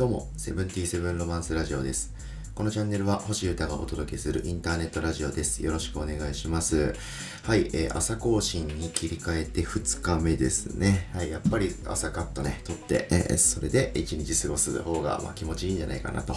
どうも、セブンティーセブンロマンスラジオです。このチャンネルは星歌がお届けするインターネットラジオです。よろしくお願いします。はい、えー朝更新に切り替えて2日目ですね。はい、やっぱり朝カットね、撮って、えーそれで1日過ごす方が、まあ、気持ちいいんじゃないかなと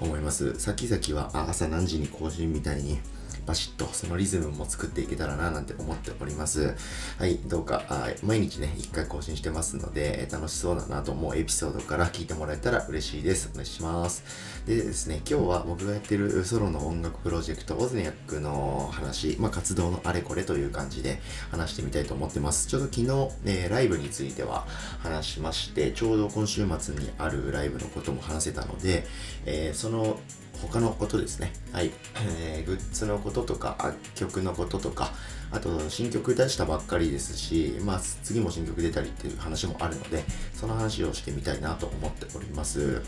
思います。先々は朝何時に更新みたいに、バシッとそのリズムも作っていけたらななんて思っております。はい、どうか、あ毎日ね、1回更新してますので、楽しそうだなと思うエピソードから聞いてもらえたら嬉しいです。お願いします。でですね、今日は僕がやってるソロの音楽プロジェクト、オズニャックの話、まあ、活動のあれこれという感じで話してみたいと思ってます。ちょうど昨日、えーライブについては話しまして、ちょうど今週末にあるライブのことも話せたので、えーその他のことですね。はい。えーグッズのこととか、あ曲のこととか、あと新曲出したばっかりですし、まあ次も新曲出たりっていう話もあるので、その話をしてみたいなと思っております。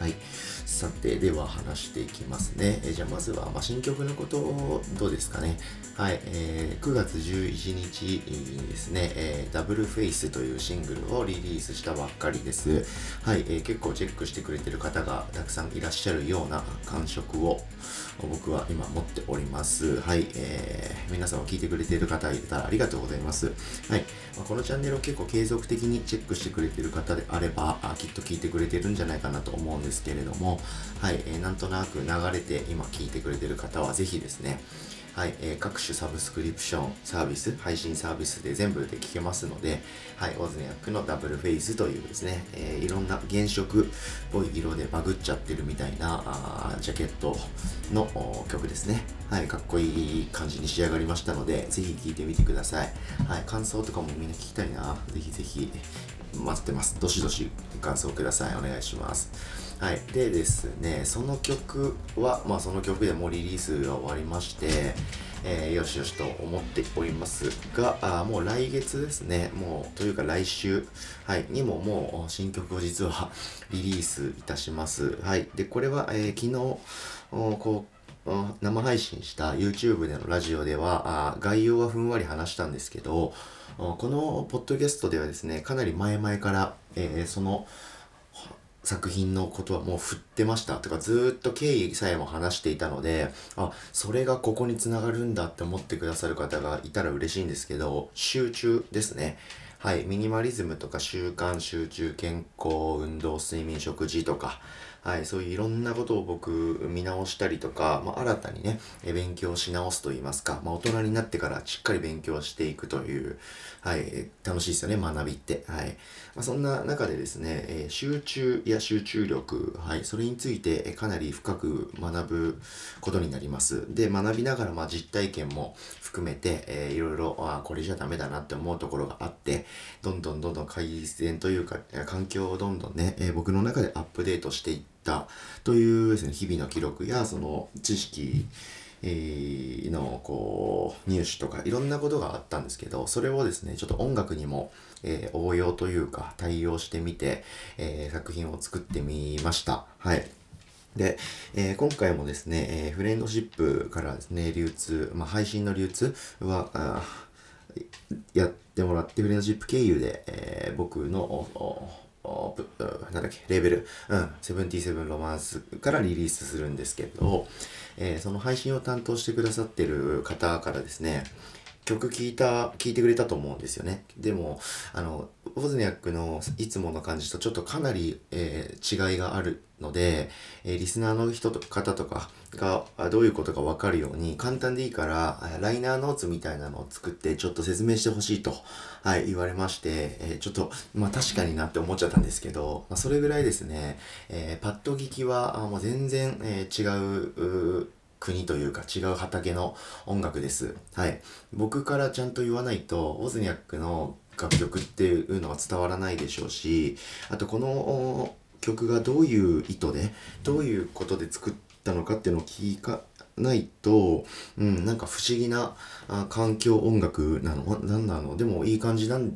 はい。さて、では話していきますね。えじゃあまずは、まあ、新曲のことをどうですかね。はい。えー9月11日にですね、えーダブルフェイスというシングルをリリースしたばっかりです。はい。えー結構チェックしてくれてる方がたくさんいらっしゃるような感触を僕は今持っております。はい。えー皆さんも聞いてくれている方いたらありがとうございます。はい。まあこのチャンネルを結構継続的にチェックしてくれてる方であれば、あきっと聞いてくれてるんじゃないかなと思うんですけれども、はい。えーなんとなく流れて今聞いてくれてる方はぜひですね、はい、えー各種サブスクリプションサービス、配信サービスで全部で聞けますので、はい、オズニャックのダブルフェイスというですね、えーいろんな原色っぽい色でバグっちゃってるみたいなあジャケットの曲ですね。はい、かっこいい感じに仕上がりましたので、ぜひ聴いてみてください。はい、感想とかもみんな聞きたいな。ぜひぜひ待ってます。どしどし感想ください。お願いします。はい。でですね、その曲は、まあその曲でもうリリースが終わりまして、えーよしよしと思っておりますが、あもう来月ですね、もう、というか来週、はい、にももう新曲を実はリリースいたします。はい。で、これは、えー昨日、おこう、お生配信した YouTube でのラジオでは、概要はふんわり話したんですけど、このポッドキャストではですね、かなり前々から、えーその、作品のことはもう振ってました。とかずっと経緯さえも話していたのであそれがここにつながるんだって思ってくださる方がいたら嬉しいんですけど集中ですね。はいミニマリズムとか習慣集中健康運動睡眠食事とかはい、そういういろんなことを僕見直したりとか、まあ、新たにね、勉強し直すと言いますか、まあ、大人になってからしっかり勉強していくという、はい、楽しいですよね、学びって。はい。まあ、そんな中でですね、え集中や集中力、はい、それについてかなり深く学ぶことになります。で、学びながら、まあ、実体験も含めて、えーいろいろ、あこれじゃダメだなって思うところがあって、どんどんどんどん改善というか、環境をどんどんね、え僕の中でアップデートしていったというですね、日々の記録や、その知識、のこう入手とかいろんなことがあったんですけどそれをですねちょっと音楽にも、えー応用というか対応してみて、えー作品を作ってみました。はい。で、えー今回もですね、えフレンドシップからですね流通、まあ、配信の流通はあやってもらってフレンドシップ経由で、えー僕のおおおぶなんだっけレーベル、うん、セブンティセブンロマンスからリリースするんですけど、えーその配信を担当してくださってる方からですね曲聴いた聴いてくれたと思うんですよね。でもあのウォズニャックのいつもの感じとちょっとかなり、えー違いがあるので、えーリスナーの人と方とかがどういうことか分かるように簡単でいいからライナーノーツみたいなのを作ってちょっと説明してほしいと、はい、言われまして、えーちょっとまあ確かになって思っちゃったんですけど、まあ、それぐらいですね、えーパッと聞きはあもう全然、えー違うう国というか違う畑の音楽です。はい。僕からちゃんと言わないと、オズニャックの楽曲っていうのは伝わらないでしょうし、あとこの曲がどういう意図で、どういうことで作ったのかっていうのを聞かないと、うん、なんか不思議なあ環境音楽なの？何なの？でもいい感じなん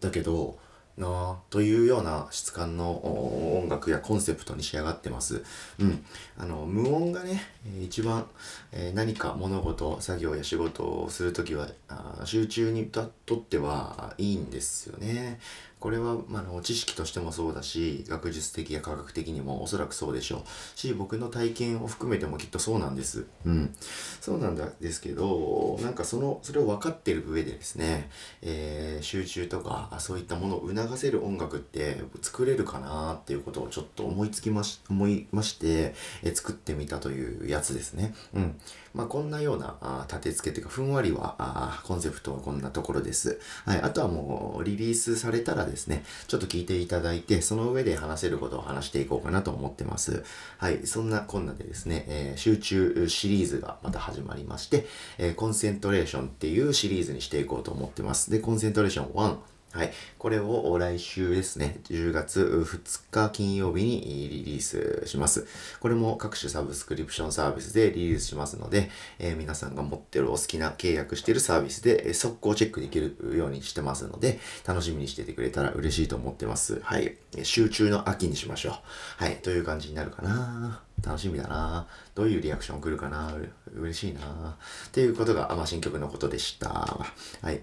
だけど、なというような質感の音楽やコンセプトに仕上がってます。うん。あの、無音がね、一番、えー何か物事、作業や仕事をするときは、あ集中にととってはいいんですよね。これは、まあの、知識としてもそうだし、学術的や科学的にもおそらくそうでしょう。し、僕の体験を含めてもきっとそうなんです。うん。そうなんだですけど、なんかその、それを分かってる上でですね、えー、集中とか、そういったものを促せる音楽って作れるかなっていうことをちょっと思いつきまし、思いまして、えー、作ってみたというやつですね。うん。まあ、こんなような、あ立て付けというか、ふんわりは、あコンセプトはこんなところです。はい。あとはもう、リリースされたらですね、ちょっと聞いていただいて、その上で話せることを話していこうかなと思ってます。はい、そんなこんなでですね、えー、集中シリーズがまた始まりまして、えー、コンセントレーションっていうシリーズにしていこうと思ってます。で、コンセントレーション1、はい。これを来週ですね、10月2日金曜日にリリースします。これも各種サブスクリプションサービスでリリースしますので、えー、皆さんが持ってるお好きな契約してるサービスで速攻チェックできるようにしてますので、楽しみにしててくれたら嬉しいと思ってます。はい。集中の秋にしましょう。はい。という感じになるかな。楽しみだなどういうリアクション来るかな嬉しいなっていうことが、まあ、新曲のことでした。はい。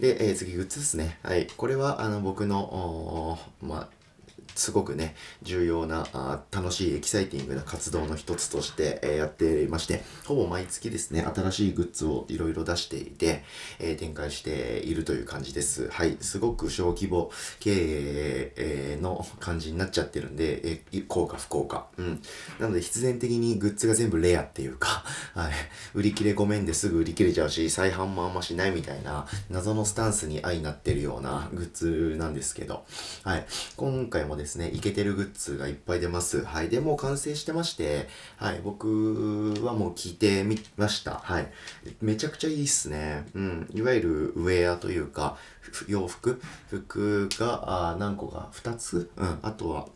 で、えー、次、グッズですね。はい。これは、あの、僕の、まあ、すごくね、重要な、あ楽しいエキサイティングな活動の一つとして、えー、やっていまして、ほぼ毎月ですね、新しいグッズをいろいろ出していて、えー、展開しているという感じです。はい。すごく小規模経営、の感じになっちゃってるんで、えー、効果不効果。うん。なので必然的にグッズが全部レアっていうか、はい。売り切れごめんですぐ売り切れちゃうし、再販もあんましないみたいな、謎のスタンスに相なってるようなグッズなんですけど、はい。今回もですね、イケてるグッズがいっぱい出ます。はい。で、もう完成してまして、はい。僕はもう聞いてみました。はい。めちゃくちゃいいっすね。うん。いわゆるウェアというか、洋服？服があ何個か？2つ？うん。あとは、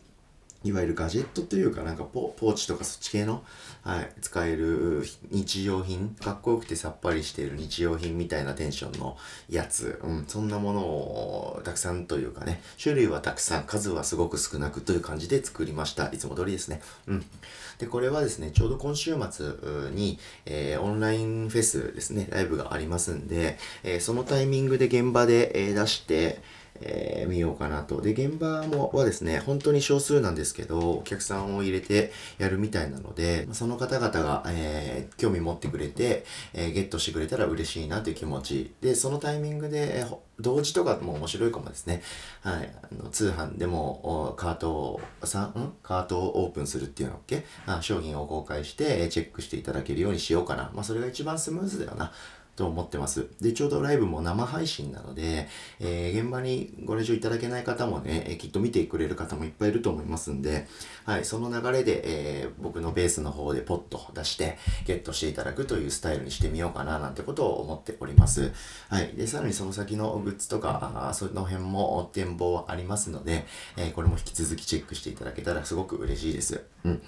いわゆるガジェットというかなんかポーチとかそっち系の、はい、使える日用品、かっこよくてさっぱりしている日用品みたいなテンションのやつ、うん、そんなものをたくさんというかね、種類はたくさん、数はすごく少なくという感じで作りました。いつも通りですね。うん。で、これはですね、ちょうど今週末に、えー、オンラインフェスですね、ライブがありますんで、えー、そのタイミングで現場で、えー、出して、えー、見ようかなと。で、現場もはですね、本当に少数なんですけど、お客さんを入れてやるみたいなので、その方々が、えー、興味持ってくれて、えー、ゲットしてくれたら嬉しいなという気持ち。で、そのタイミングでえ、同時とかも面白いかもですね。はい。あの通販でも、カートを、さん？カートをオープンするっていうのっけ？あ商品を公開して、チェックしていただけるようにしようかな。まあ、それが一番スムーズだよな。と思ってます。で、ちょうどライブも生配信なので、えー、現場にご来場いただけない方もね、えー、きっと見てくれる方もいっぱいいると思いますんで、はい、その流れで、えー、僕のベースの方でポッと出して、ゲットしていただくというスタイルにしてみようかな、なんてことを思っております。はい。で、さらにその先のグッズとか、あその辺も展望はありますので、えこれも引き続きチェックしていただけたらすごく嬉しいです。うん。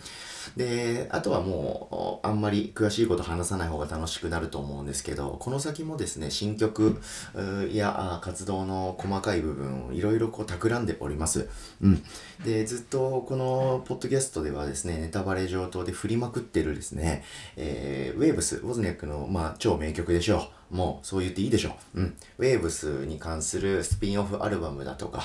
で、あとはもう、あんまり詳しいこと話さない方が楽しくなると思うんですけど、この先もですね、新曲や活動の細かい部分をいろいろこう企んでおります。うん。で、ずっとこのポッドキャストではですね、ネタバレ上等で振りまくってるですね、えー、ウェーブス、ウォズニャックの、まあ、超名曲でしょう。もうそう言っていいでしょう。うん。Waves に関するスピンオフアルバムだとか、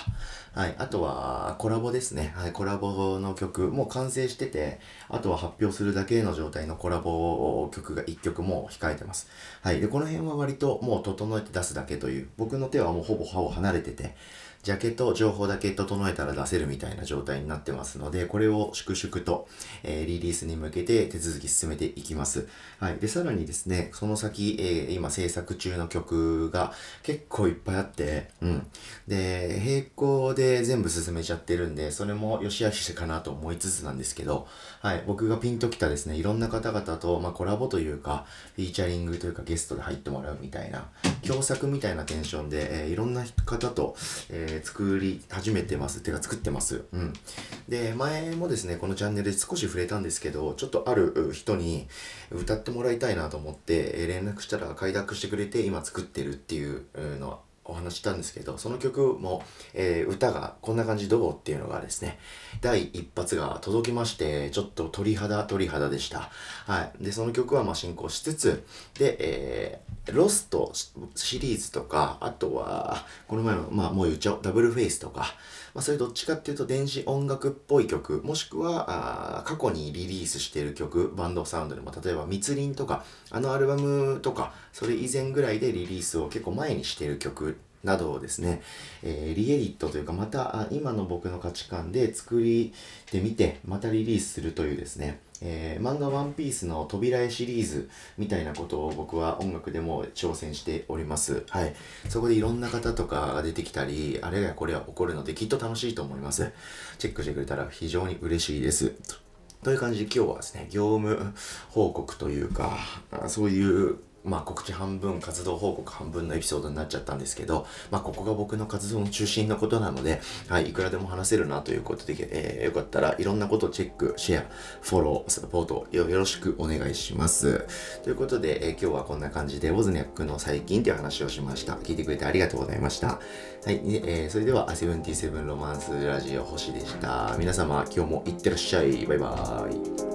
はい。あとはコラボですね。はい。コラボの曲もう完成してて、あとは発表するだけの状態のコラボ曲が1曲も控えてます。はい。で、この辺は割ともう整えて出すだけという、僕の手はもうほぼ歯を離れてて、ジャケット情報だけ整えたら出せるみたいな状態になってますので、これを粛々と、えー、リリースに向けて手続き進めていきます。はい。で、さらにですね、その先、えー、今制作中の曲が結構いっぱいあって、うん。で、並行で全部進めちゃってるんで、それも良し悪しかなと思いつつなんですけど、はい。僕がピンときたですね、いろんな方々と、まあ、コラボというか、フィーチャリングというかゲストで入ってもらうみたいな、共作みたいなテンションで、えー、いろんな方と、えーー、作り始めてます。てか作ってます。うん。で、前もですね、このチャンネルで少し触れたんですけど、ちょっとある人に歌ってもらいたいなと思って、連絡したら快諾してくれて今作ってるっていうのお話したんですけど、その曲も、えー、歌がこんな感じどう？っていうのがですね、第一発が届きまして、ちょっと鳥肌鳥肌でした。はい。で、その曲はまあ進行しつつ、で、えー、ロストシリーズとか、あとは、この前の、まあもう言っちゃおう、ダブルフェイスとか、まあそれどっちかっていうと電子音楽っぽい曲、もしくは、あ過去にリリースしている曲、バンドサウンドでも、例えば密林とか、あのアルバムとか、それ以前ぐらいでリリースを結構前にしている曲などをですね、えー、リエディットというかまた今の僕の価値観で作りてみてまたリリースするというですね、えー、漫画ワンピースの扉絵シリーズみたいなことを僕は音楽でも挑戦しております。はい。そこでいろんな方とかが出てきたり、あれやこれは起こるのできっと楽しいと思います。チェックしてくれたら非常に嬉しいです。という感じで今日はですね、業務報告というか、そういうまあ告知半分、活動報告半分のエピソードになっちゃったんですけど、まあここが僕の活動の中心のことなので、はい、いくらでも話せるなということで、えー、よかったらいろんなことをチェック、シェア、フォロー、サポートよろしくお願いします。ということで、えー、今日はこんな感じで、ウォズニャックの最近という話をしました。聞いてくれてありがとうございました。はい、えー、それでは、セブンティセブンロマンスラジオ星でした。皆様、今日もいってらっしゃい。バイバーイ。